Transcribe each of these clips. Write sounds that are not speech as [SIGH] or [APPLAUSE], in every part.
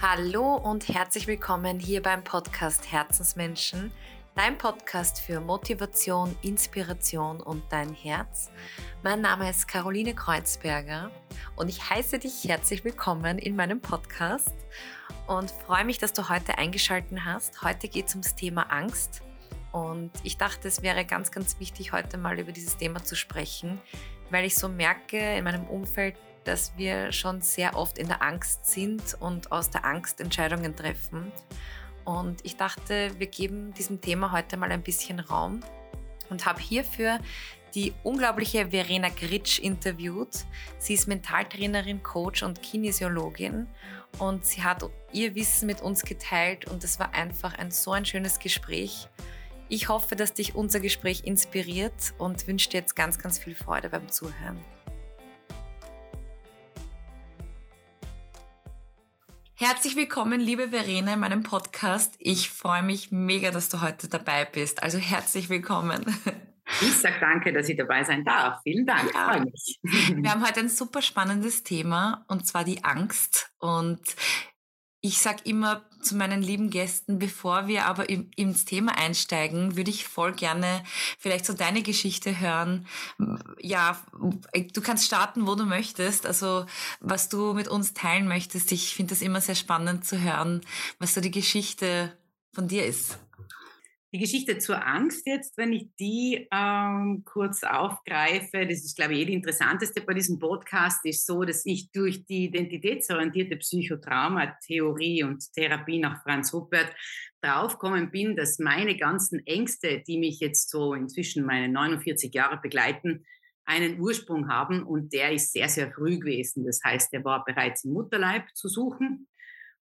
Hallo und herzlich willkommen hier beim Podcast Herzensmenschen, dein Podcast für Motivation, Inspiration und dein Herz. Mein Name ist Caroline Kreuzberger und ich heiße dich herzlich willkommen in meinem Podcast und freue mich, dass du heute eingeschaltet hast. Heute geht es ums Thema Angst und ich dachte, es wäre ganz, ganz wichtig, heute mal über dieses Thema zu sprechen, weil ich so merke in meinem Umfeld, dass wir schon sehr oft in der Angst sind und aus der Angst Entscheidungen treffen. Und ich dachte, wir geben diesem Thema heute mal ein bisschen Raum und habe hierfür die unglaubliche Verena Gritsch interviewt. Sie ist Mentaltrainerin, Coach und Kinesiologin und sie hat ihr Wissen mit uns geteilt und es war einfach ein so ein schönes Gespräch. Ich hoffe, dass dich unser Gespräch inspiriert und wünsche dir jetzt ganz, ganz viel Freude beim Zuhören. Herzlich willkommen, liebe Verena, in meinem Podcast. Ich freue mich mega, dass du heute dabei bist. Also herzlich willkommen. Ich sage danke, dass ich dabei sein darf. Vielen Dank. Ja. Freue mich. Wir haben [LAUGHS] heute ein super spannendes Thema und zwar die Angst. Und ich sage immer zu meinen lieben Gästen, bevor wir aber ins Thema einsteigen, würde ich voll gerne vielleicht so deine Geschichte hören. Ja, du kannst starten, wo du möchtest. Also was du mit uns teilen möchtest. Ich finde das immer sehr spannend zu hören, was so die Geschichte von dir ist. Die Geschichte zur Angst jetzt, wenn ich die ähm, kurz aufgreife, das ist, glaube ich, eh die interessanteste bei diesem Podcast, ist so, dass ich durch die identitätsorientierte Psychotrauma-Theorie und Therapie nach Franz Huppert draufgekommen bin, dass meine ganzen Ängste, die mich jetzt so inzwischen meine 49 Jahre begleiten, einen Ursprung haben und der ist sehr, sehr früh gewesen. Das heißt, der war bereits im Mutterleib zu suchen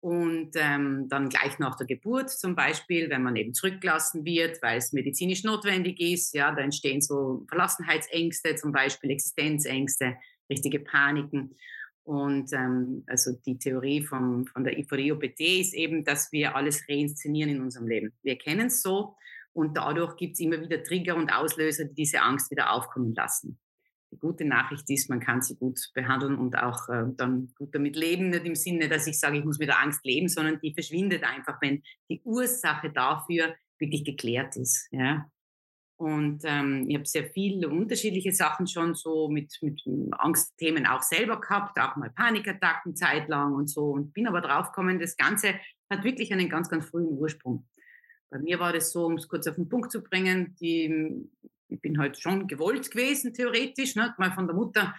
und ähm, dann gleich nach der Geburt zum Beispiel, wenn man eben zurückgelassen wird, weil es medizinisch notwendig ist, ja, da entstehen so Verlassenheitsängste, zum Beispiel Existenzängste, richtige Paniken. Und ähm, also die Theorie vom, von der, von der IOPT ist eben, dass wir alles reinszenieren in unserem Leben. Wir kennen es so und dadurch gibt es immer wieder Trigger und Auslöser, die diese Angst wieder aufkommen lassen. Die gute Nachricht ist, man kann sie gut behandeln und auch äh, dann gut damit leben. Nicht im Sinne, dass ich sage, ich muss mit der Angst leben, sondern die verschwindet einfach, wenn die Ursache dafür wirklich geklärt ist. Ja? Und ähm, ich habe sehr viele unterschiedliche Sachen schon so mit, mit Angstthemen auch selber gehabt, auch mal Panikattacken zeitlang und so. Und bin aber draufgekommen, das Ganze hat wirklich einen ganz, ganz frühen Ursprung. Bei mir war das so, um es kurz auf den Punkt zu bringen, die ich bin halt schon gewollt gewesen, theoretisch, ne, mal von der Mutter.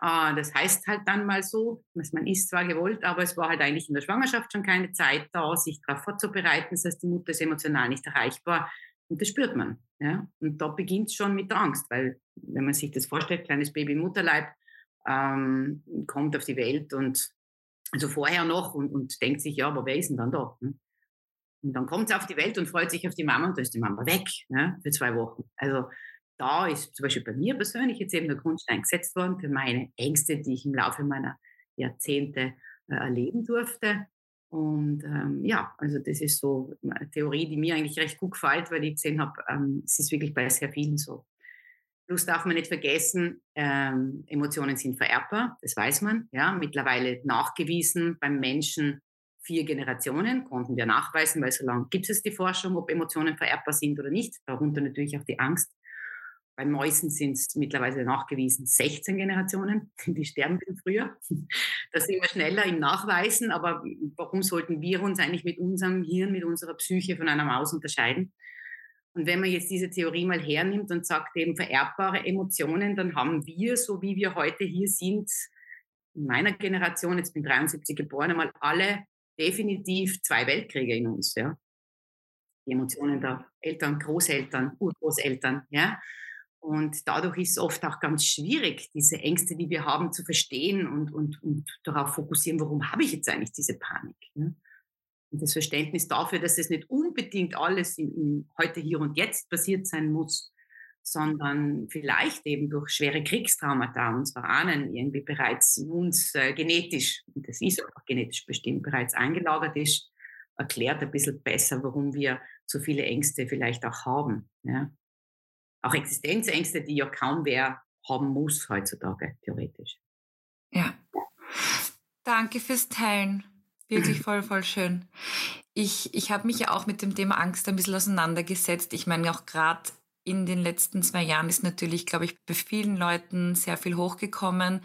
Äh, das heißt halt dann mal so, dass man ist zwar gewollt, aber es war halt eigentlich in der Schwangerschaft schon keine Zeit da, sich darauf vorzubereiten. Das heißt, die Mutter ist emotional nicht erreichbar. Und das spürt man. Ja? Und da beginnt es schon mit der Angst, weil wenn man sich das vorstellt, kleines Baby im Mutterleib ähm, kommt auf die Welt und also vorher noch und, und denkt sich, ja, aber wer ist denn dann da? Ne? Und dann kommt sie auf die Welt und freut sich auf die Mama und da ist die Mama weg ne, für zwei Wochen. Also da ist zum Beispiel bei mir persönlich jetzt eben der Grundstein gesetzt worden für meine Ängste, die ich im Laufe meiner Jahrzehnte äh, erleben durfte. Und ähm, ja, also das ist so eine Theorie, die mir eigentlich recht gut gefällt, weil ich gesehen habe, ähm, es ist wirklich bei sehr vielen so. Plus darf man nicht vergessen, ähm, Emotionen sind vererbbar, das weiß man. Ja, mittlerweile nachgewiesen beim Menschen vier Generationen, konnten wir nachweisen, weil so lange gibt es die Forschung, ob Emotionen vererbbar sind oder nicht, darunter natürlich auch die Angst. Bei Mäusen sind es mittlerweile nachgewiesen 16 Generationen, [LAUGHS] die sterben viel früher. [LAUGHS] Da sind wir schneller im Nachweisen, aber warum sollten wir uns eigentlich mit unserem Hirn, mit unserer Psyche von einer Maus unterscheiden? Und wenn man jetzt diese Theorie mal hernimmt und sagt eben vererbbare Emotionen, dann haben wir, so wie wir heute hier sind, in meiner Generation, jetzt bin ich 73 geboren, einmal alle definitiv zwei Weltkriege in uns, ja. Die Emotionen der Eltern, Großeltern, Urgroßeltern, ja. Und dadurch ist es oft auch ganz schwierig, diese Ängste, die wir haben, zu verstehen und, und, und darauf fokussieren, warum habe ich jetzt eigentlich diese Panik? Ne? Und das Verständnis dafür, dass es nicht unbedingt alles im, im heute, hier und jetzt passiert sein muss, sondern vielleicht eben durch schwere Kriegstraumata unserer Ahnen irgendwie bereits in uns äh, genetisch, und das ist auch genetisch bestimmt, bereits eingelagert ist, erklärt ein bisschen besser, warum wir so viele Ängste vielleicht auch haben. Ja? Auch Existenzängste, die ja kaum wer haben muss heutzutage, theoretisch. Ja. Danke fürs Teilen. wirklich voll, voll schön. Ich, ich habe mich ja auch mit dem Thema Angst ein bisschen auseinandergesetzt. Ich meine, auch gerade in den letzten zwei Jahren ist natürlich, glaube ich, bei vielen Leuten sehr viel hochgekommen.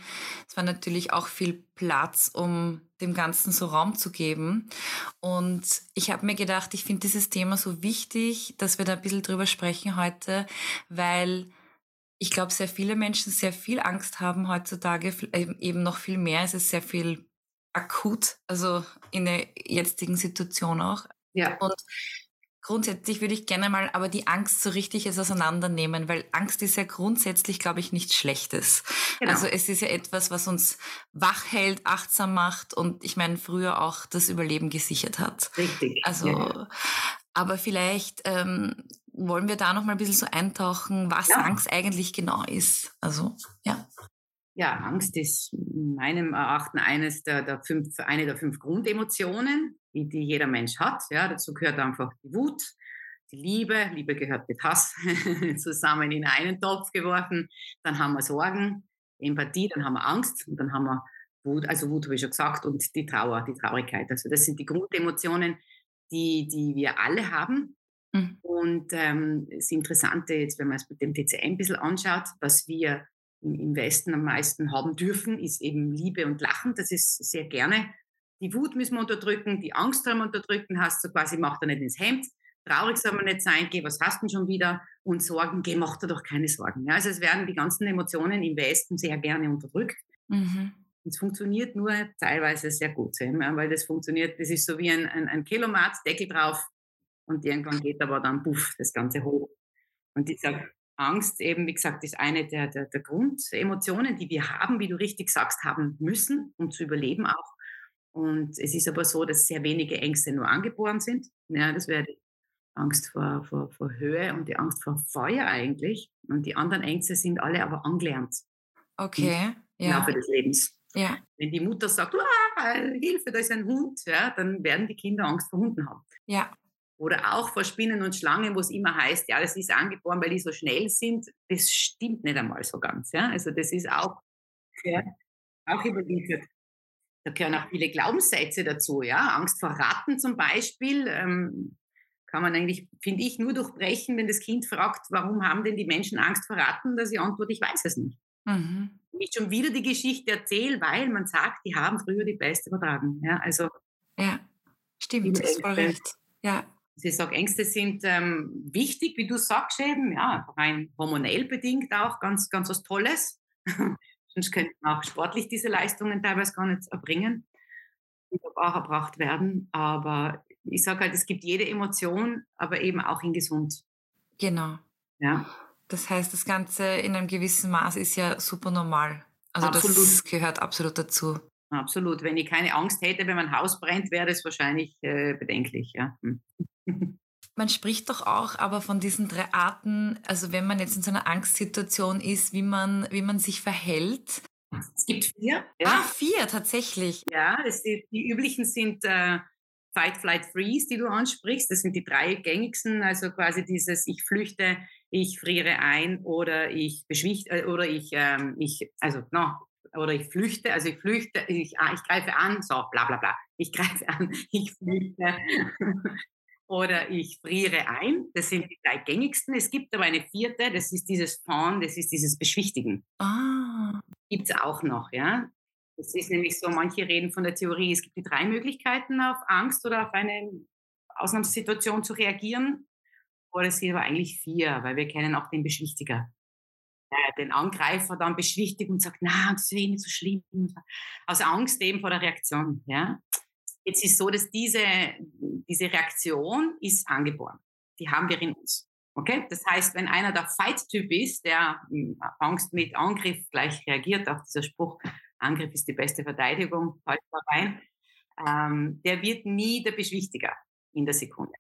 Es war natürlich auch viel Platz, um dem Ganzen so Raum zu geben. Und ich habe mir gedacht, ich finde dieses Thema so wichtig, dass wir da ein bisschen drüber sprechen heute, weil ich glaube, sehr viele Menschen sehr viel Angst haben heutzutage, eben noch viel mehr. Es ist sehr viel akut, also in der jetzigen Situation auch. Ja. Und grundsätzlich würde ich gerne mal aber die Angst so richtig jetzt auseinandernehmen, weil Angst ist ja grundsätzlich, glaube ich, nichts Schlechtes. Genau. Also es ist ja etwas, was uns wach hält, achtsam macht und ich meine, früher auch das Überleben gesichert hat. Richtig. Also, ja. aber vielleicht ähm, wollen wir da noch mal ein bisschen so eintauchen, was ja. Angst eigentlich genau ist. Also, ja. Ja, Angst ist in meinem Erachten eines der, der fünf, eine der fünf Grundemotionen, die, jeder Mensch hat. Ja, dazu gehört einfach die Wut, die Liebe. Liebe gehört mit Hass [LAUGHS] zusammen in einen Topf geworfen. Dann haben wir Sorgen, Empathie, dann haben wir Angst und dann haben wir Wut, also Wut habe ich schon gesagt, und die Trauer, die Traurigkeit. Also das sind die Grundemotionen, die, die wir alle haben. Mhm. Und ähm, das Interessante jetzt, wenn man es mit dem TCM ein bisschen anschaut, was wir im Westen am meisten haben dürfen, ist eben Liebe und Lachen. Das ist sehr gerne. Die Wut müssen wir unterdrücken, die Angst haben wir unterdrücken, hast du quasi, mach dir nicht ins Hemd. Traurig soll man nicht sein, geh, was hast du schon wieder? Und Sorgen, geh, mach dir doch keine Sorgen. Ja, also es werden die ganzen Emotionen im Westen sehr gerne unterdrückt. Mhm. Es funktioniert nur teilweise sehr gut, weil das funktioniert, das ist so wie ein, ein, ein Kilomat, Deckel drauf und irgendwann geht aber dann, puff, das Ganze hoch. Und dieser Angst eben, wie gesagt, ist eine der, der, der Grundemotionen, die wir haben, wie du richtig sagst, haben müssen, um zu überleben auch. Und es ist aber so, dass sehr wenige Ängste nur angeboren sind. Ja, das wäre die Angst vor, vor, vor Höhe und die Angst vor Feuer eigentlich. Und die anderen Ängste sind alle aber angelernt. Okay. Im ja. Laufe des Lebens. Ja. Wenn die Mutter sagt, Hilfe, da ist ein Hund, ja, dann werden die Kinder Angst vor Hunden haben. Ja. Oder auch vor Spinnen und Schlangen, wo es immer heißt, ja, das ist angeboren, weil die so schnell sind. Das stimmt nicht einmal so ganz. Ja? Also das ist auch, ja, auch überliefert. Da gehören auch viele Glaubenssätze dazu. Ja? Angst vor Ratten zum Beispiel ähm, kann man eigentlich, finde ich, nur durchbrechen, wenn das Kind fragt, warum haben denn die Menschen Angst vor Ratten, dass ich antworte, ich weiß es nicht. Mhm. Nicht schon wieder die Geschichte erzähle, weil man sagt, die haben früher die Pest übertragen. Ja, also, ja stimmt, das ist voll recht. Ja. Ich sage, Ängste sind ähm, wichtig, wie du sagst eben, ja, rein hormonell bedingt auch ganz, ganz was Tolles. Sonst könnten auch sportlich diese Leistungen teilweise gar nicht erbringen, die auch erbracht werden. Aber ich sage halt, es gibt jede Emotion, aber eben auch in gesund. Genau. Ja. Das heißt, das Ganze in einem gewissen Maß ist ja super normal. Also absolut. das gehört absolut dazu. Absolut. Wenn ich keine Angst hätte, wenn mein Haus brennt, wäre das wahrscheinlich äh, bedenklich. Ja. [LAUGHS] Man spricht doch auch aber von diesen drei Arten, also wenn man jetzt in so einer Angstsituation ist, wie man, wie man sich verhält. Es gibt vier. Ja. Ah, vier tatsächlich. Ja, die, die üblichen sind äh, Fight, Flight, Freeze, die du ansprichst. Das sind die drei gängigsten, also quasi dieses Ich flüchte, ich friere ein oder ich beschwicht äh, oder ich, ähm, ich also no, oder ich flüchte, also ich flüchte, ich, ah, ich greife an, so bla bla bla. Ich greife an, [LAUGHS] ich flüchte, oder ich friere ein. Das sind die drei gängigsten. Es gibt aber eine vierte, das ist dieses Fawn, das ist dieses Beschwichtigen. Ah. Gibt es auch noch, ja. Das ist nämlich so, manche reden von der Theorie, es gibt die drei Möglichkeiten auf Angst oder auf eine Ausnahmesituation zu reagieren. Oder es sind aber eigentlich vier, weil wir kennen auch den Beschwichtiger. den Angreifer dann beschwichtigt und sagt, na, das ist eh nicht so schlimm. Aus Angst eben vor der Reaktion. Ja? Jetzt ist so, dass diese, diese Reaktion ist angeboren. Die haben wir in uns. Okay? Das heißt, wenn einer der Fight-Typ ist, der hm, Angst mit Angriff gleich reagiert, auch dieser Spruch, Angriff ist die beste Verteidigung, fällt da rein, ähm, der wird nie der Beschwichtiger in der Sekunde.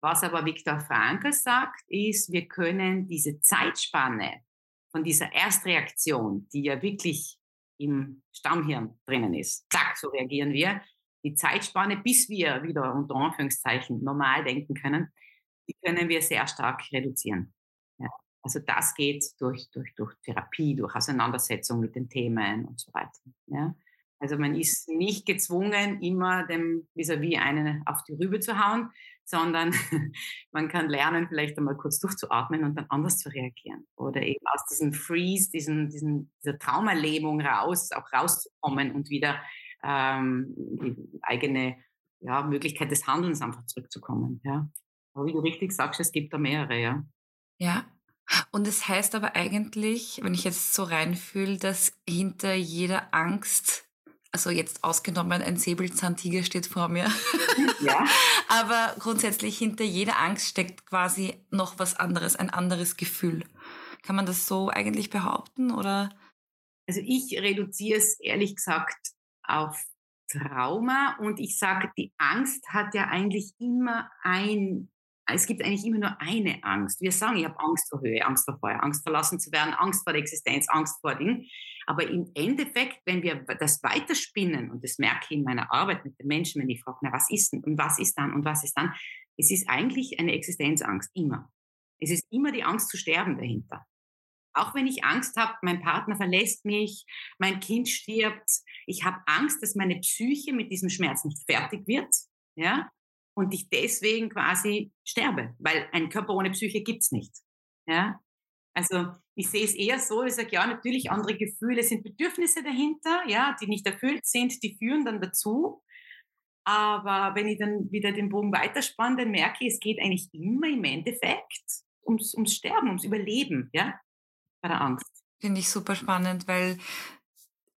Was aber Viktor Frankl sagt, ist, wir können diese Zeitspanne von dieser Erstreaktion, die ja wirklich im Stammhirn drinnen ist, zack, so reagieren wir, die Zeitspanne, bis wir wieder unter Anführungszeichen normal denken können, die können wir sehr stark reduzieren. Ja. Also das geht durch, durch, durch Therapie, durch Auseinandersetzung mit den Themen und so weiter. Ja. Also man ist nicht gezwungen, immer dem vis-à-vis einen auf die Rübe zu hauen, sondern [LAUGHS] man kann lernen, vielleicht einmal kurz durchzuatmen und dann anders zu reagieren. Oder eben aus diesem Freeze, diesen, diesen, dieser Traumerlebung raus, auch rauszukommen und wieder ähm, die eigene ja, Möglichkeit des Handelns einfach zurückzukommen. Ja. Aber wie du richtig sagst, es gibt da mehrere, ja. Ja. Und es das heißt aber eigentlich, wenn ich jetzt so reinfühle, dass hinter jeder Angst also jetzt ausgenommen, ein Säbelzahntiger steht vor mir. Ja. [LAUGHS] Aber grundsätzlich hinter jeder Angst steckt quasi noch was anderes, ein anderes Gefühl. Kann man das so eigentlich behaupten oder? Also ich reduziere es ehrlich gesagt auf Trauma und ich sage, die Angst hat ja eigentlich immer ein es gibt eigentlich immer nur eine Angst. Wir sagen, ich habe Angst vor Höhe, Angst vor Feuer, Angst verlassen zu werden, Angst vor der Existenz, Angst vor Dingen. Aber im Endeffekt, wenn wir das weiterspinnen, und das merke ich in meiner Arbeit mit den Menschen, wenn ich frage, na, was ist denn und was ist dann und was ist dann, es ist eigentlich eine Existenzangst, immer. Es ist immer die Angst zu sterben dahinter. Auch wenn ich Angst habe, mein Partner verlässt mich, mein Kind stirbt, ich habe Angst, dass meine Psyche mit diesem Schmerz nicht fertig wird. Ja? und ich deswegen quasi sterbe, weil ein Körper ohne Psyche gibt's nicht. Ja? Also ich sehe es eher so, ich sage, ja, natürlich andere Gefühle sind Bedürfnisse dahinter, ja, die nicht erfüllt sind, die führen dann dazu. Aber wenn ich dann wieder den Bogen weiterspanne, dann merke ich, es geht eigentlich immer im Endeffekt ums, ums Sterben, ums Überleben, ja, bei der Angst. Finde ich super spannend, weil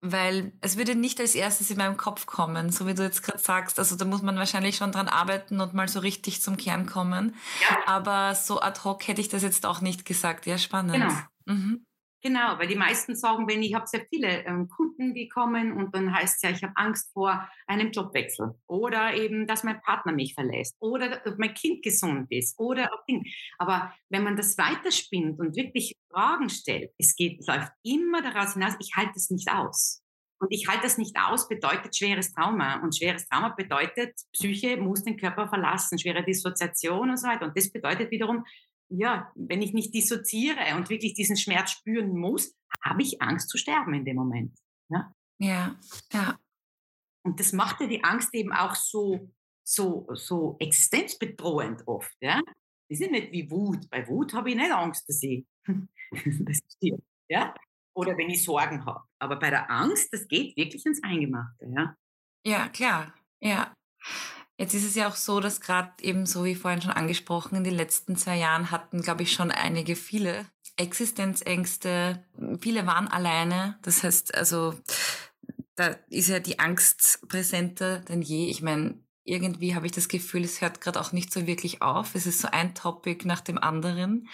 weil es würde nicht als erstes in meinem Kopf kommen, so wie du jetzt gerade sagst. Also da muss man wahrscheinlich schon dran arbeiten und mal so richtig zum Kern kommen. Ja. Aber so ad hoc hätte ich das jetzt auch nicht gesagt. Ja, spannend. Genau. Mhm. Genau, weil die meisten sagen, wenn ich habe sehr viele ähm, Kunden, die kommen und dann heißt es ja, ich habe Angst vor einem Jobwechsel oder eben, dass mein Partner mich verlässt oder dass mein Kind gesund ist oder Ding. Aber wenn man das weiterspinnt und wirklich Fragen stellt, es geht, läuft immer daraus hinaus, ich halte es nicht aus. Und ich halte das nicht aus, bedeutet schweres Trauma. Und schweres Trauma bedeutet, Psyche muss den Körper verlassen, schwere Dissoziation und so weiter. Und das bedeutet wiederum, ja, wenn ich nicht dissoziiere und wirklich diesen Schmerz spüren muss, habe ich Angst zu sterben in dem Moment. Ja, ja. ja. Und das macht ja die Angst eben auch so, so, so existenzbedrohend oft. Ja? Das ist nicht wie Wut. Bei Wut habe ich nicht Angst, dass ich [LAUGHS] das stirbt. Ja? Oder wenn ich Sorgen habe. Aber bei der Angst, das geht wirklich ins Eingemachte. Ja, ja klar. Ja. Jetzt ist es ja auch so, dass gerade eben so wie vorhin schon angesprochen, in den letzten zwei Jahren hatten, glaube ich, schon einige viele Existenzängste. Viele waren alleine. Das heißt, also da ist ja die Angst präsenter denn je. Ich meine, irgendwie habe ich das Gefühl, es hört gerade auch nicht so wirklich auf. Es ist so ein Topic nach dem anderen.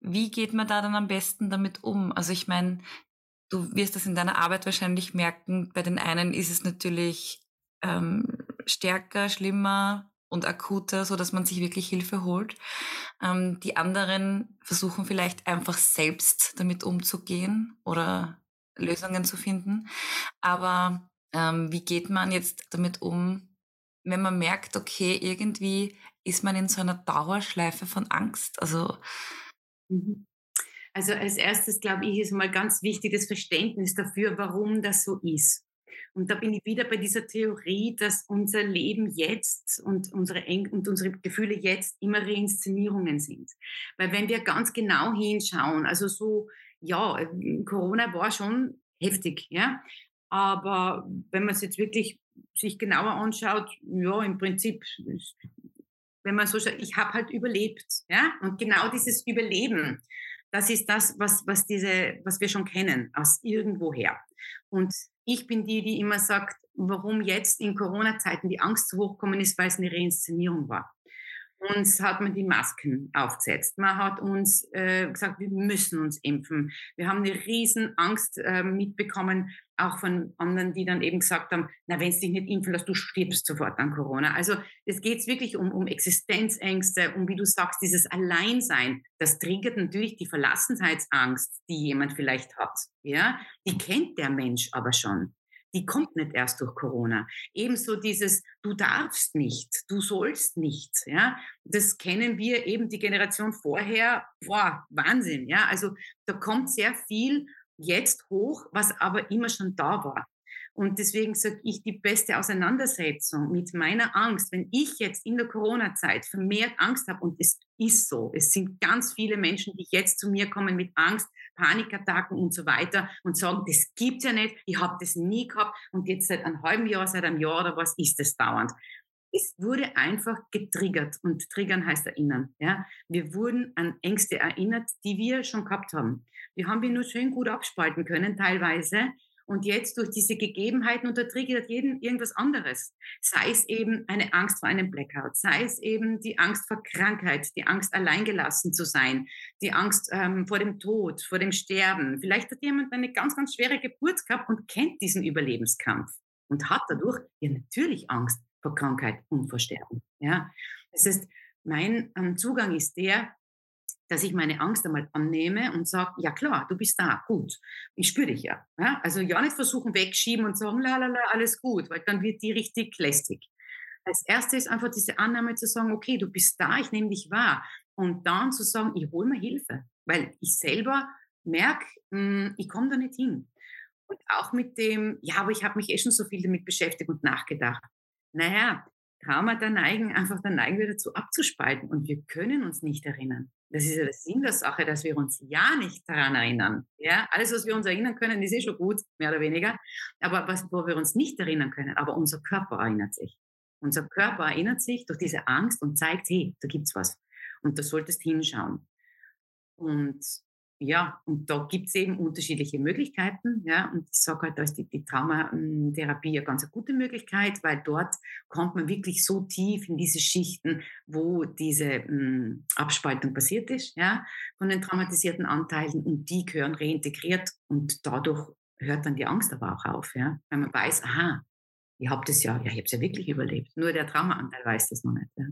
Wie geht man da dann am besten damit um? Also ich meine, du wirst das in deiner Arbeit wahrscheinlich merken. Bei den einen ist es natürlich ähm, stärker, schlimmer und akuter, so dass man sich wirklich Hilfe holt. Ähm, die anderen versuchen vielleicht einfach selbst damit umzugehen oder Lösungen zu finden. Aber ähm, wie geht man jetzt damit um, wenn man merkt, okay, irgendwie ist man in so einer Dauerschleife von Angst? Also mhm. also als erstes glaube ich, ist mal ganz wichtig das Verständnis dafür, warum das so ist. Und da bin ich wieder bei dieser Theorie, dass unser Leben jetzt und unsere, Eng und unsere Gefühle jetzt immer Reinszenierungen sind. Weil wenn wir ganz genau hinschauen, also so, ja, Corona war schon heftig, ja. Aber wenn man es jetzt wirklich sich genauer anschaut, ja, im Prinzip, wenn man so schaut, ich habe halt überlebt, ja. Und genau dieses Überleben, das ist das, was, was, diese, was wir schon kennen, aus irgendwoher. Und ich bin die, die immer sagt, warum jetzt in Corona-Zeiten die Angst so hochkommen ist, weil es eine Reinszenierung war. Uns hat man die Masken aufgesetzt. Man hat uns äh, gesagt, wir müssen uns impfen. Wir haben eine riesen Angst äh, mitbekommen, auch von anderen, die dann eben gesagt haben, na, wenn es dich nicht impfen lässt, du stirbst sofort an Corona. Also es geht wirklich um, um Existenzängste, um, wie du sagst, dieses Alleinsein. Das triggert natürlich die Verlassenheitsangst, die jemand vielleicht hat. Ja, die kennt der Mensch aber schon die kommt nicht erst durch Corona. Ebenso dieses, du darfst nicht, du sollst nicht, ja, das kennen wir eben die Generation vorher, boah, Wahnsinn, ja, also da kommt sehr viel jetzt hoch, was aber immer schon da war. Und deswegen sage ich, die beste Auseinandersetzung mit meiner Angst, wenn ich jetzt in der Corona-Zeit vermehrt Angst habe, und es ist so, es sind ganz viele Menschen, die jetzt zu mir kommen mit Angst, Panikattacken und so weiter und sagen, das gibt's ja nicht, ich habe das nie gehabt und jetzt seit einem halben Jahr, seit einem Jahr oder was ist das dauernd. Es wurde einfach getriggert und triggern heißt erinnern. Ja? Wir wurden an Ängste erinnert, die wir schon gehabt haben. Wir haben die nur schön gut abspalten können teilweise und jetzt durch diese Gegebenheiten untertriggert jeden irgendwas anderes. Sei es eben eine Angst vor einem Blackout, sei es eben die Angst vor Krankheit, die Angst alleingelassen zu sein, die Angst ähm, vor dem Tod, vor dem Sterben. Vielleicht hat jemand eine ganz, ganz schwere Geburt gehabt und kennt diesen Überlebenskampf und hat dadurch ja natürlich Angst vor Krankheit und vor Sterben. Ja? Das heißt, mein ähm, Zugang ist der, dass ich meine Angst einmal annehme und sage, ja klar, du bist da, gut, ich spüre dich ja. ja. Also ja nicht versuchen wegschieben und sagen, la la la, alles gut, weil dann wird die richtig lästig. Als erstes ist einfach diese Annahme zu sagen, okay, du bist da, ich nehme dich wahr. Und dann zu sagen, ich hole mir Hilfe, weil ich selber merke, hm, ich komme da nicht hin. Und auch mit dem, ja, aber ich habe mich eh schon so viel damit beschäftigt und nachgedacht. Naja, Traumata neigen einfach dann neigen wir dazu abzuspalten und wir können uns nicht erinnern. Das ist ja der Sinn der Sache, dass wir uns ja nicht daran erinnern. Ja, alles, was wir uns erinnern können, ist eh schon gut, mehr oder weniger. Aber was, wo wir uns nicht erinnern können, aber unser Körper erinnert sich. Unser Körper erinnert sich durch diese Angst und zeigt, hey, da gibt's was. Und da solltest hinschauen. Und ja, und da gibt es eben unterschiedliche Möglichkeiten. Ja, und ich sage halt, da ist die, die Traumatherapie ja ganz eine gute Möglichkeit, weil dort kommt man wirklich so tief in diese Schichten, wo diese mh, hm, Abspaltung passiert ist, ja, von den traumatisierten Anteilen und die gehören reintegriert und dadurch hört dann die Angst aber auch auf, ja, weil man weiß, aha, ich habe das ja, ja, ich habe es ja wirklich überlebt. Nur der Traumaanteil weiß das noch nicht. Ja.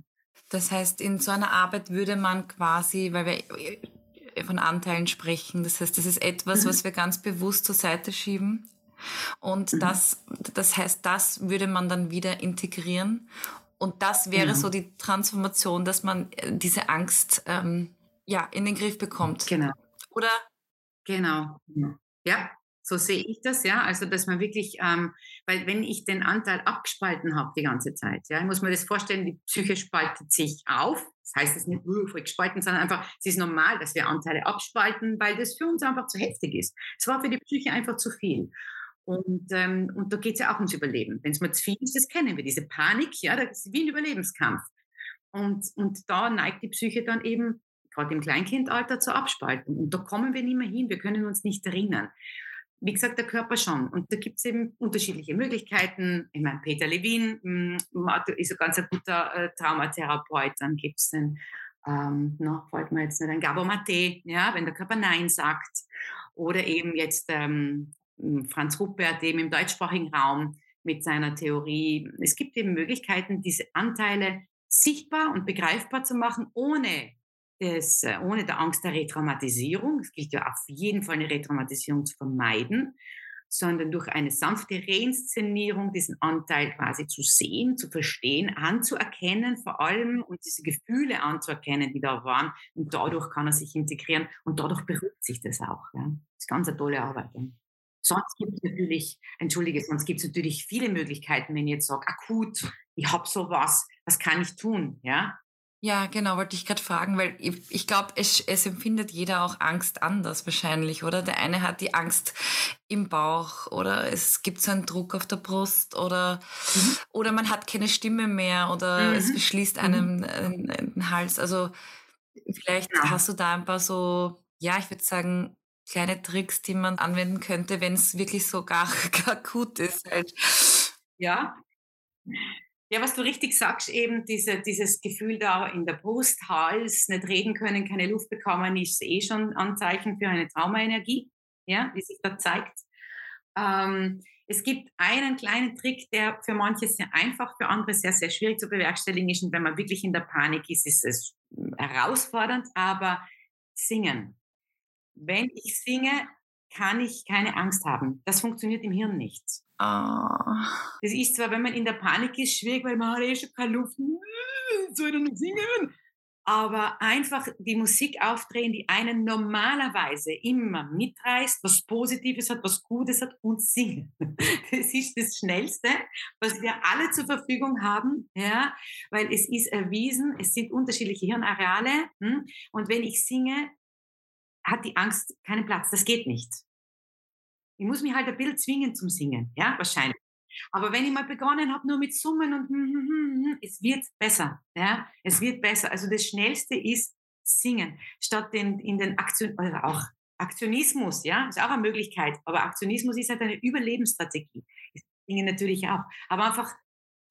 Das heißt, in so einer Arbeit würde man quasi, weil wir von Anteilen sprechen. Das heißt, das ist etwas, mhm. was wir ganz bewusst zur Seite schieben. Und mhm. das, das heißt, das würde man dann wieder integrieren. Und das wäre genau. so die Transformation, dass man äh, diese Angst ähm, ja, in den Griff bekommt. Genau. Oder? Genau. Ja, so sehe ich das, ja. Also, dass man wirklich, ähm, weil wenn ich den Anteil abgespalten habe die ganze Zeit, ja, ich muss mir das vorstellen, die Psyche spaltet sich auf. Das heißt es nicht nur voll gespalten, sondern einfach, es ist normal, dass wir Anteile abspalten, weil das für uns einfach zu heftig ist. Es war für die Psyche einfach zu viel. Und, ähm, und da geht es ja auch ums Überleben. Wenn es mal zu viel ist, das kennen wir, diese Panik, ja, das ist wie ein Überlebenskampf. Und, und da neigt die Psyche dann eben, gerade im Kleinkindalter, zur Abspaltung. Und da kommen wir nicht mehr hin, wir können uns nicht erinnern wie gesagt, der Körper schon. Und da gibt es eben unterschiedliche Möglichkeiten. Ich meine, Peter Levin hm, ist ein ganz guter äh, Traumatherapeut. Dann gibt es den, ähm, noch fällt mir jetzt nicht ein, Gabo Mate, ja, wenn der Körper Nein sagt. Oder eben jetzt ähm, Franz Ruppert eben im deutschsprachigen Raum mit seiner Theorie. Es gibt eben Möglichkeiten, diese Anteile sichtbar und begreifbar zu machen, ohne des, äh, ohne der Angst der Retraumatisierung, es gilt ja auf jeden Fall eine Retraumatisierung zu vermeiden, sondern durch eine sanfte Reinszenierung diesen Anteil quasi zu sehen, zu verstehen, anzuerkennen vor allem und diese Gefühle anzuerkennen, die da waren. Und dadurch kann er sich integrieren und dadurch beruhigt sich das auch. Ja. Das ist ganz eine tolle Arbeit. Sonst gibt es natürlich, entschuldige, sonst gibt es natürlich viele Möglichkeiten, wenn ich jetzt sage, akut, ich habe sowas, was kann ich tun? Ja, ja, genau, wollte ich gerade fragen, weil ich, ich glaube, es, es empfindet jeder auch Angst anders wahrscheinlich, oder? Der eine hat die Angst im Bauch oder es gibt so einen Druck auf der Brust oder, mhm. oder man hat keine Stimme mehr oder mhm. es beschließt mhm. einem mhm. den Hals. Also vielleicht ja. hast du da ein paar so, ja, ich würde sagen, kleine Tricks, die man anwenden könnte, wenn es wirklich so gar, [LAUGHS] gar akut ist. Halt. Ja, ja, was du richtig sagst, eben diese, dieses Gefühl da in der Brust, Hals, nicht reden können, keine Luft bekommen, ist eh schon Anzeichen für eine Traumaenergie, ja, die sich da zeigt. Ähm, es gibt einen kleinen Trick, der für manche sehr einfach, für andere sehr, sehr schwierig zu bewerkstelligen ist. Und wenn man wirklich in der Panik ist, ist es herausfordernd, aber singen. Wenn ich singe, kann ich keine Angst haben. Das funktioniert im Hirn nicht. Ah. Das ist zwar, wenn man in der Panik ist, schwierig, weil man hat eh schon keine Luft. Soll ich nicht singen? aber einfach die Musik aufdrehen, die einen normalerweise immer mitreißt, was Positives hat, was Gutes hat und singen. [LAUGHS] Das ist das Schnellste, was wir alle zur Verfügung haben, ja, weil es ist erwiesen, es sind unterschiedliche Hirnareale hm? und wenn ich singe, hat die Angst keinen Platz. Das geht nicht. Ich muss mich halt ein bisschen zwingen zum Singen, ja, wahrscheinlich. Aber wenn ich mal begonnen habe, nur mit Summen und hm, hm, hm, es wird besser. Ja? Es wird besser. Also das Schnellste ist singen, statt den, in den Aktion, oder also auch Aktionismus, ja, ist auch eine Möglichkeit. Aber Aktionismus ist halt eine Überlebensstrategie. Das singen natürlich auch. Aber einfach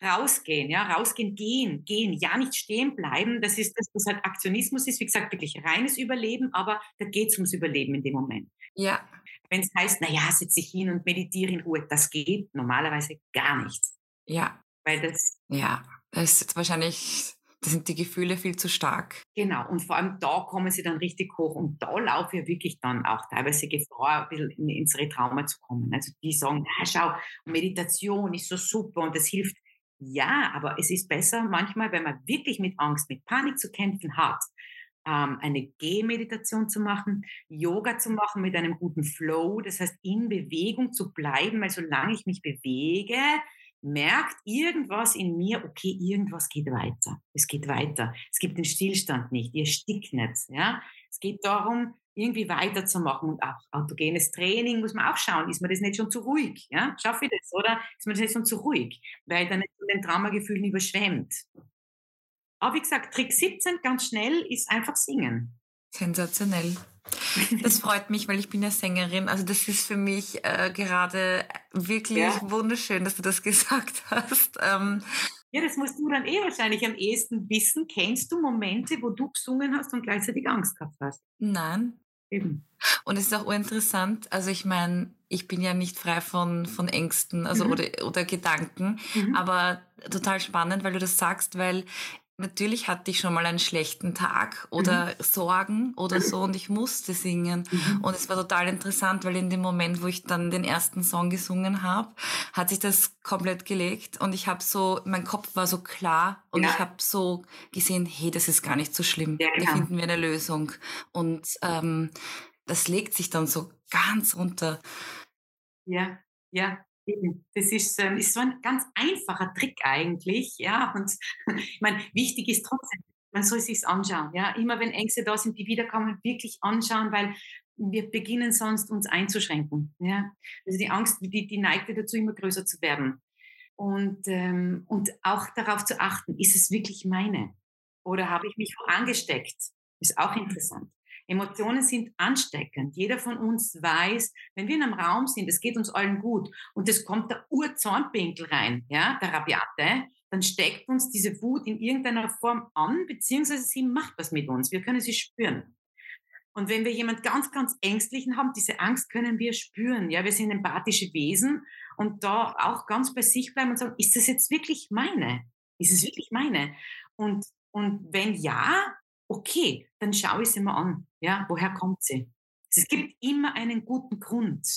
rausgehen, ja, rausgehen, gehen, gehen, ja nicht stehen bleiben. Das ist das, was halt Aktionismus ist. Wie gesagt, wirklich reines Überleben, aber da geht es ums Überleben in dem Moment. Ja, wenn es heißt, naja, setze ich hin und meditiere in Ruhe, das geht normalerweise gar nicht. Ja. Weil das. Ja, das ist jetzt wahrscheinlich, da sind die Gefühle viel zu stark. Genau, und vor allem da kommen sie dann richtig hoch und da laufe ich wirklich dann auch teilweise Gefahr, ein bisschen in, ins Retrauma zu kommen. Also die sagen, ja, schau, Meditation ist so super und das hilft. Ja, aber es ist besser manchmal, wenn man wirklich mit Angst, mit Panik zu kämpfen hat, ähm, eine Gehmeditation zu machen, Yoga zu machen mit einem guten Flow, das heißt in Bewegung zu bleiben, weil solange ich mich bewege, merkt irgendwas in mir, okay, irgendwas geht weiter. Es geht weiter. Es gibt den Stillstand nicht, ihr stickt nicht. Ja? Es geht darum, irgendwie weiterzumachen und auch autogenes Training muss man auch schauen, ist man das nicht schon zu ruhig? Ja? Schaffe ich das oder ist man das nicht schon zu ruhig, weil dann nicht von den Traumagefühlen überschwemmt? Aber wie gesagt, Trick 17 ganz schnell ist einfach singen. Sensationell. [LAUGHS] Das freut mich, weil ich bin ja Sängerin. Also das ist für mich äh, gerade wirklich ja. wunderschön, dass du das [LAUGHS] gesagt hast. Ähm, ja, das musst du dann eh wahrscheinlich am ehesten wissen. Kennst du Momente, wo du gesungen hast und gleichzeitig Angst gehabt hast? Nein. Eben. Und es ist auch interessant, also ich meine, ich bin ja nicht frei von, von Ängsten also mhm. oder, oder Gedanken, mhm. aber total spannend, weil du das sagst, weil Natürlich hatte ich schon mal einen schlechten Tag oder mhm. Sorgen oder so und ich musste singen. Mhm. Und es war total interessant, weil in dem Moment, wo ich dann den ersten Song gesungen habe, hat sich das komplett gelegt und ich habe so, mein Kopf war so klar und ja. ich habe so gesehen, hey, das ist gar nicht so schlimm. Ja, genau. Da finden wir eine Lösung. Und ähm, das legt sich dann so ganz runter. Ja, ja, das ist, ähm, ist so ein ganz einfacher Trick eigentlich, ja. Und [LAUGHS] ich meine, wichtig ist trotzdem, man soll sich's anschauen, ja. Immer wenn Ängste da sind, die wiederkommen, wirklich anschauen, weil wir beginnen sonst uns einzuschränken, ja. Also die Angst, die, die neigt dazu, immer größer zu werden. Und, ähm, und auch darauf zu achten, ist es wirklich meine? Oder habe ich mich vorangesteckt? Ist auch interessant. Emotionen sind ansteckend. Jeder von uns weiß, wenn wir in einem Raum sind, es geht uns allen gut und es kommt der Urzahnpinkel rein, ja, der Rabiate, dann steckt uns diese Wut in irgendeiner Form an, beziehungsweise sie macht was mit uns. Wir können sie spüren. Und wenn wir jemand ganz, ganz Ängstlichen haben, diese Angst können wir spüren. Ja, wir sind empathische Wesen und da auch ganz bei sich bleiben und sagen, ist das jetzt wirklich meine? Ist es wirklich meine? Und, und wenn ja, okay, dann schaue ich sie mal an. Ja, woher kommt sie? Es gibt immer einen guten Grund.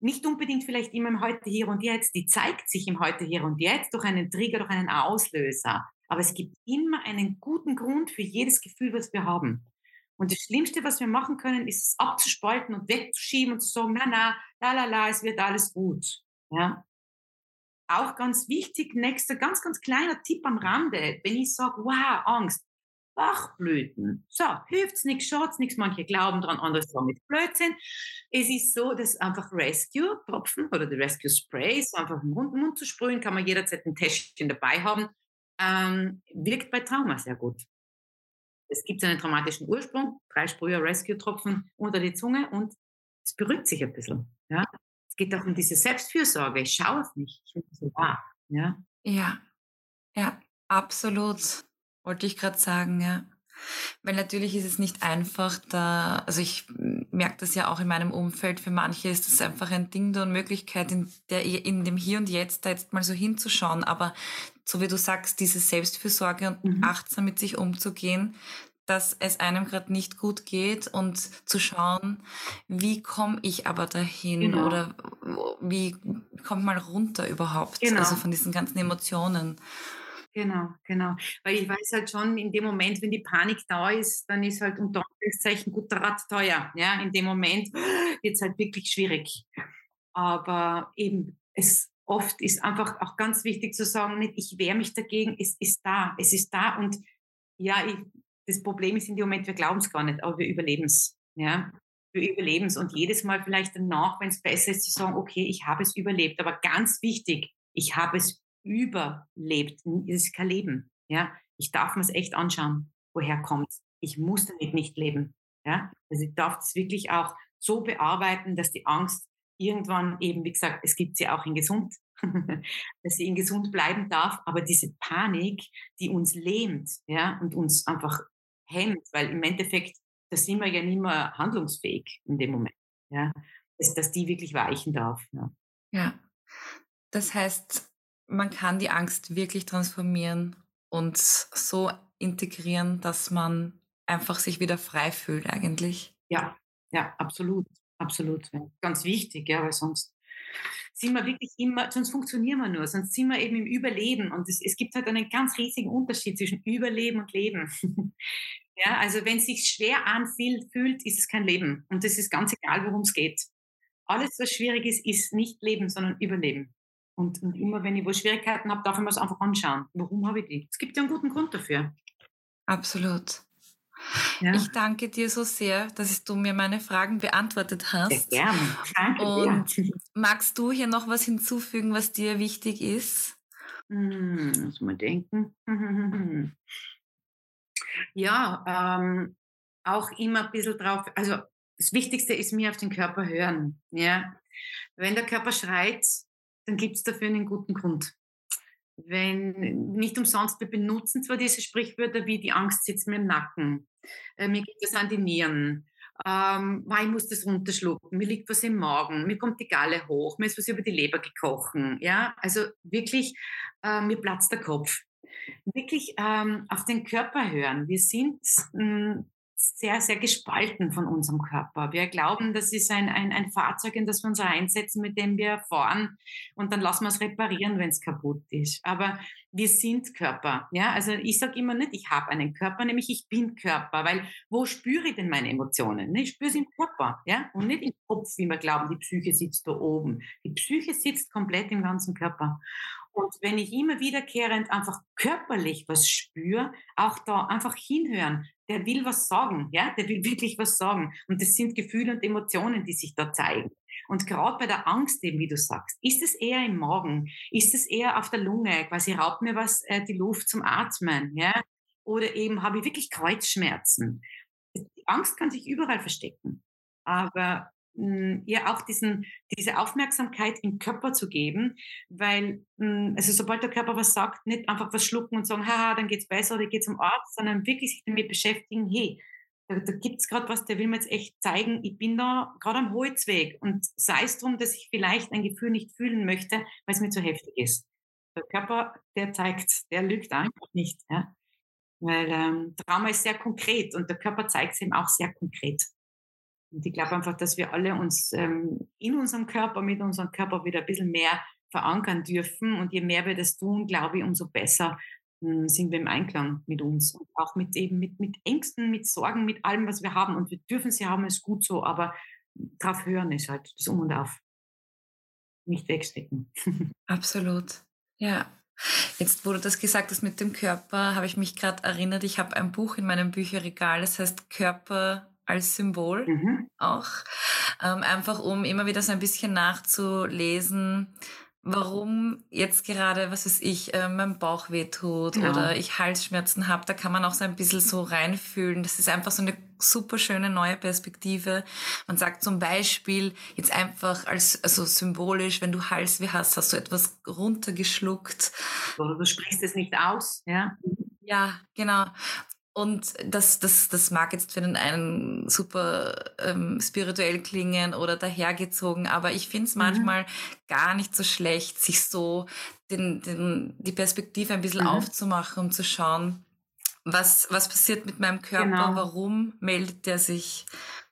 Nicht unbedingt vielleicht immer im Heute, Hier und Jetzt. Die zeigt sich im Heute, Hier und Jetzt durch einen Trigger, durch einen Auslöser. Aber es gibt immer einen guten Grund für jedes Gefühl, was wir haben. Und das Schlimmste, was wir machen können, ist es abzuspalten und wegzuschieben und zu sagen, na, na, la, la, la, es wird alles gut. Ja. Auch ganz wichtig, nächster ganz, ganz kleiner Tipp am Rande, wenn ich sage, wow, Angst, Bachblüten. So, hilft's nichts, schaut's nichts. Manche glauben dran, andere sagen mit Blödsinn. Es ist so, dass einfach Rescue-Tropfen oder die Rescue Spray, so einfach im Mund, zu sprühen, kann man jederzeit ein Täschchen dabei haben, ähm, wirkt bei Trauma sehr gut. Es gibt einen traumatischen Ursprung, drei Sprüher Rescue-Tropfen unter die Zunge und es beruhigt sich ein bisschen. Ja? Es geht auch um diese Selbstfürsorge. Ich schaue auf mich, ich bin so wahr. Ja, ja, ja absolut. Wollte ich gerade sagen, ja. Weil natürlich ist es nicht einfach, da, also ich merke das ja auch in meinem Umfeld, für manche ist es einfach ein Ding der Unmöglichkeit, in, der, in dem Hier und Jetzt da jetzt mal so hinzuschauen. Aber so wie du sagst, diese Selbstfürsorge und mhm. achtsam mit sich umzugehen, dass es einem gerade nicht gut geht und zu schauen, wie komme ich aber dahin genau. oder wie kommt mal runter überhaupt, genau. also von diesen ganzen Emotionen. Genau, genau. Weil ich weiß halt schon, in dem Moment, wenn die Panik da ist, dann ist halt unter Anführungszeichen guter Rat teuer. Ja, in dem Moment wird es halt wirklich schwierig. Aber eben, es oft ist einfach auch ganz wichtig zu sagen, nicht ich wehre mich dagegen, es ist da, es ist da und ja, ich, das Problem ist in dem Moment, wir glauben es gar nicht, aber wir überleben es. Ja? Wir überleben es und jedes Mal vielleicht danach, wenn es besser ist, zu sagen, okay, ich habe es überlebt, aber ganz wichtig, ich habe es überlebt. Es ist kein Leben. Ja? Ich darf mir es echt anschauen, woher kommt Ich muss damit nicht leben. Ja? Also ich darf es wirklich auch so bearbeiten, dass die Angst irgendwann eben, wie gesagt, es gibt sie auch in gesund, [LAUGHS] dass sie in gesund bleiben darf, aber diese Panik, die uns lähmt ja, und uns einfach hemmt, weil im Endeffekt, da sind wir ja nicht mehr handlungsfähig in dem Moment, ja, dass, dass die wirklich weichen darf. Ja. ja, das heißt, man kann die Angst wirklich transformieren und so integrieren, dass man einfach sich wieder frei fühlt eigentlich. Ja, ja, absolut, absolut. Ganz wichtig, ja, weil sonst sind wir wirklich immer, sonst funktionieren wir nur, sonst sind wir eben im Überleben. Und es, es gibt halt einen ganz riesigen Unterschied zwischen Überleben und Leben. [LAUGHS] ja, also wenn es sich schwer anfühlt, fühlt, ist es kein Leben. Und das ist ganz egal, worum es geht. Alles, was schwierig ist, ist nicht Leben, sondern Überleben. Und, und immer, wenn ich wo Schwierigkeiten habe, darf ich mir das einfach anschauen. Warum habe ich die? Es gibt ja einen guten Grund dafür. Absolut. Ja. Ich danke dir so sehr, dass du mir meine Fragen beantwortet hast. Sehr gerne. Danke Und dir. magst du hier noch was hinzufügen, was dir wichtig ist? Hm, muss mal denken. [LAUGHS] Ja, ähm, auch immer ein bisschen drauf, also das Wichtigste ist mir auf den Körper hören. Ja? Wenn der Körper schreit, dann gibt es dafür einen guten Grund. Wenn, nicht umsonst, wir benutzen zwar diese Sprichwörter wie die Angst sitzt mir im Nacken, äh, mir geht das an die Nieren, ähm, ich muss das runterschlucken, mir liegt was im Magen, mir kommt die Galle hoch, mir ist was über die Leber gekochen. Ja? Also wirklich, äh, mir platzt der Kopf. Wirklich ähm, auf den Körper hören. Wir sind mh, hm, sehr, sehr gespalten von unserem Körper. Wir glauben, das ist ein, ein, ein Fahrzeug, in das wir uns einsetzen, mit dem wir fahren und dann lassen wir es reparieren, wenn es kaputt ist. Aber wir sind Körper. Ja? Also ich sage immer nicht, ich habe einen Körper, nämlich ich bin Körper, weil wo spüre ich denn meine Emotionen? Ich spüre sie im Körper ja? und nicht im Kopf, wie wir glauben, die Psyche sitzt da oben. Die Psyche sitzt komplett im ganzen Körper. Und wenn ich immer wiederkehrend einfach körperlich was spüre, auch da einfach hinhören, der will was sagen, ja, der will [LAUGHS] wirklich was sagen. Und das sind Gefühle und Emotionen, die sich da zeigen. Und gerade bei der Angst, eben wie du sagst, ist es eher im Magen, ist es eher auf der Lunge, quasi raubt mir was äh, die Luft zum Atmen, ja, oder eben habe ich wirklich Kreuzschmerzen. Die Angst kann sich überall verstecken. Aber ihr auch diesen, diese Aufmerksamkeit im Körper zu geben, weil, hm, also sobald der Körper was sagt, nicht einfach was schlucken und sagen, haha, dann geht's besser oder geht's zum Arzt, sondern wirklich sich damit beschäftigen, hey, da, da gibt's gerade was, der will mir jetzt echt zeigen, ich bin da gerade am Holzweg und sei es darum, dass ich vielleicht ein Gefühl nicht fühlen möchte, weil es mir zu heftig ist. Der Körper, der zeigt, der lügt einfach nicht, ja. Weil ähm, Trauma ist sehr konkret und der Körper zeigt es eben auch sehr konkret. Und ich glaube einfach, dass wir alle uns ähm, in unserem Körper, mit unserem Körper wieder ein bisschen mehr verankern dürfen. Und je mehr wir das tun, glaube ich, umso besser hm, sind wir im Einklang mit uns. Und auch mit eben mit, mit Ängsten, mit Sorgen, mit allem, was wir haben. Und wir dürfen sie haben, ist gut so, aber drauf hören ist halt das Um und Auf. Nicht wegstecken. [LAUGHS] Absolut. Ja. Jetzt, wo du das gesagt hast mit dem Körper, habe ich mich gerade erinnert, ich habe ein Buch in meinem Bücherregal, das heißt Körper als Symbol mhm. auch. Ähm, einfach um immer wieder so ein bisschen nachzulesen, warum jetzt gerade, was weiß ich, äh, mein Bauch wehtut ja. oder ich Halsschmerzen habe. Da kann man auch so ein bisschen so reinfühlen. Das ist einfach so eine super schöne neue Perspektive. Man sagt zum Beispiel jetzt einfach als also symbolisch, wenn du Halsweh hast, hast du etwas runtergeschluckt. Oder du sprichst es nicht aus, ja. Ja, genau. Und das, das, das mag jetzt für den einen super ähm, spirituell klingen oder dahergezogen, aber ich finde es mhm. manchmal gar nicht so schlecht, sich so den, den, die Perspektive ein bisschen mhm. aufzumachen, um zu schauen, was, was passiert mit meinem Körper, genau. warum meldet der sich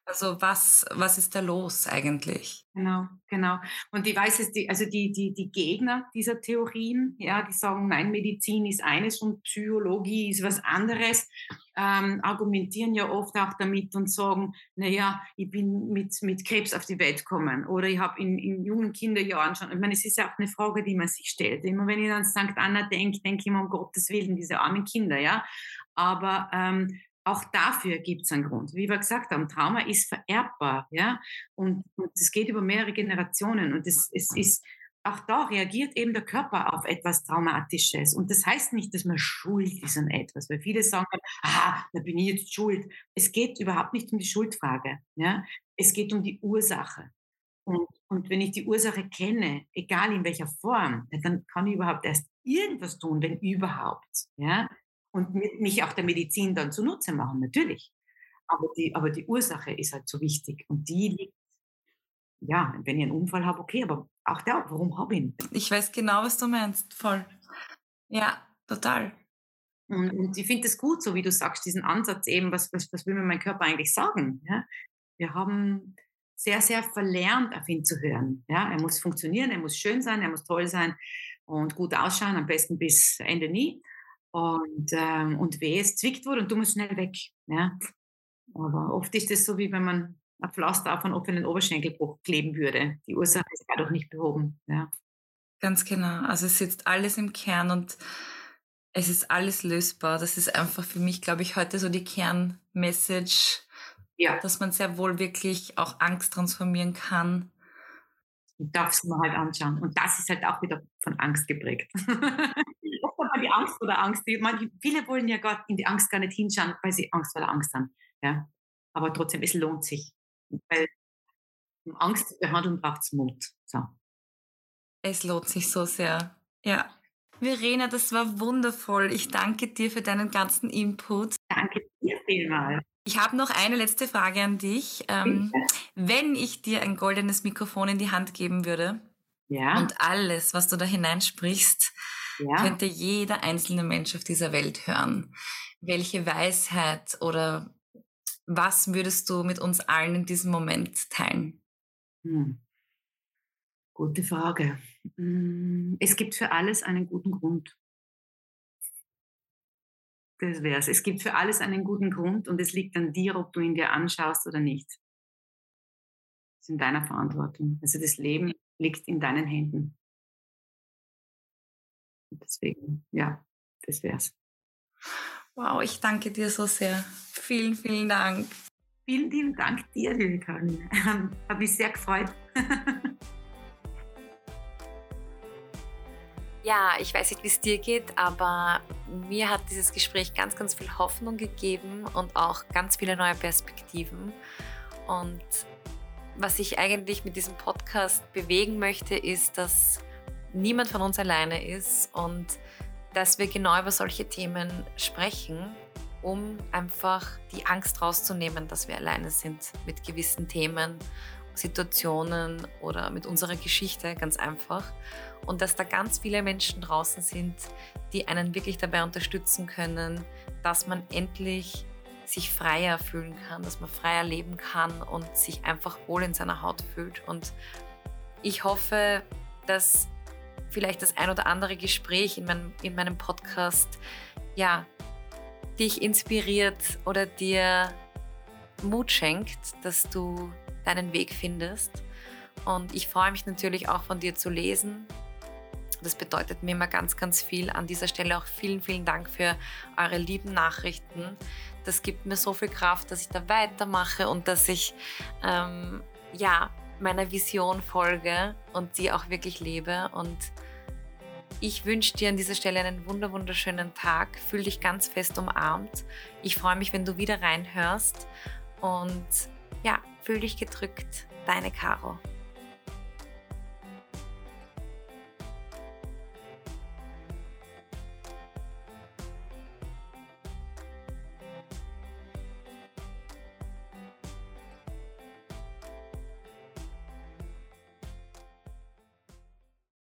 Also was, was ist da los eigentlich? Genau, genau. Und ich weiß es, die, also die, die, die Gegner dieser Theorien, ja, die sagen, nein, Medizin ist eines und Psychologie ist was anderes, ähm, argumentieren ja oft auch damit und sagen, naja, ich bin mit, mit Krebs auf die Welt gekommen oder ich habe in, in jungen Kinderjahren schon, ich meine, es ist ja auch eine Frage, die man sich stellt. Immer wenn ich an St. Anna denke, denke ich immer, um Gottes Willen, diese armen Kinder, ja. Aber ähm, auch dafür gibt es einen Grund. Wie wir gesagt haben, Trauma ist vererbbar, ja, und es geht über mehrere Generationen und es, es ist auch da reagiert eben der Körper auf etwas Traumatisches. Und das heißt nicht, dass man schuld ist an etwas, weil viele sagen, ah, da bin ich jetzt schuld. Es geht überhaupt nicht um die Schuldfrage. Ja? Es geht um die Ursache. Und, und wenn ich die Ursache kenne, egal in welcher Form, dann kann ich überhaupt erst irgendwas tun, wenn überhaupt. Ja? Und mich auch der Medizin dann zunutze machen, natürlich. Aber die, aber die Ursache ist halt so wichtig und die liegt, ja, wenn ich einen Unfall habe, okay, aber auch da, warum habe ich ihn? Ich weiß genau, was du meinst, voll. Ja, total. Und, und ich finde es gut, so wie du sagst, diesen Ansatz eben, was, was, was will mir mein Körper eigentlich sagen? Ja? Wir haben sehr, sehr verlernt, auf ihn zu hören. Ja? Er muss funktionieren, er muss schön sein, er muss toll sein und gut ausschauen, am besten bis Ende nie. Und, ähm, und weh, es zwickt wurde und du musst schnell weg. Ja? Aber oft ist es so, wie wenn man ein Pflaster auf einen offenen Oberschenkelbruch kleben würde. Die Ursache ist dadurch nicht behoben. Ja. Ganz genau. Also es sitzt alles im Kern und es ist alles lösbar. Das ist einfach für mich, glaube ich, heute so die Kernmessage, ja. dass man sehr wohl wirklich auch Angst transformieren kann. Und darf es mir halt anschauen. Und das ist halt auch wieder von Angst geprägt. [LAUGHS] mal die Angst oder Angst. Manche, viele wollen ja Gott in die Angst gar nicht hinschauen, weil sie Angst vor der Angst haben. Ja? Aber trotzdem, es lohnt sich. Weil um Angst zu behandeln, braucht es Mut. So. Es lohnt sich so sehr. Ja. Verena, das war wundervoll. Ich danke dir für deinen ganzen Input. Danke dir vielmals. Ich habe noch eine letzte Frage an dich. Ähm, wenn ich dir ein goldenes Mikrofon in die Hand geben würde ja. und alles, was du da hineinsprichst, ja. könnte jeder einzelne Mensch auf dieser Welt hören. Welche Weisheit oder was würdest du mit uns allen in diesem Moment teilen? Hm. Gute Frage. Hm, es gibt für alles einen guten Grund. Das wäre es. Es gibt für alles einen guten Grund und es liegt an dir, ob du ihn dir anschaust oder nicht. Das ist in deiner Verantwortung. Also das Leben liegt in deinen Händen. Deswegen, ja, das wär's. Wow, ich danke dir so sehr. Vielen, vielen Dank. Vielen lieben Dank dir, liebe Karin. [LAUGHS] Hat mich sehr gefreut. [LAUGHS] ja, ich weiß nicht, wie es dir geht, aber mir hat dieses Gespräch ganz, ganz viel Hoffnung gegeben und auch ganz viele neue Perspektiven. Und was ich eigentlich mit diesem Podcast bewegen möchte, ist, dass niemand von uns alleine ist und dass wir genau über solche Themen sprechen, um einfach die Angst rauszunehmen, dass wir alleine sind mit gewissen Themen, Situationen oder mit unserer Geschichte, ganz einfach. Und dass da ganz viele Menschen draußen sind, die einen wirklich dabei unterstützen können, dass man endlich sich freier fühlen kann, dass man freier leben kann und sich einfach wohl in seiner Haut fühlt. Und ich hoffe, dass vielleicht das ein oder andere Gespräch in, mein, in meinem Podcast, ja, dich inspiriert oder dir Mut schenkt, dass du deinen Weg findest. Und ich freue mich natürlich auch von dir zu lesen. Das bedeutet mir immer ganz, ganz viel. An dieser Stelle auch vielen, vielen Dank für eure lieben Nachrichten. Das gibt mir so viel Kraft, dass ich da weitermache und dass ich ähm, ja meiner Vision folge und die auch wirklich lebe. Und ich wünsche dir an dieser Stelle einen wunder wunderschönen Tag. Fühl dich ganz fest umarmt. Ich freue mich, wenn du wieder reinhörst. Und ja, fühl dich gedrückt. Deine Caro.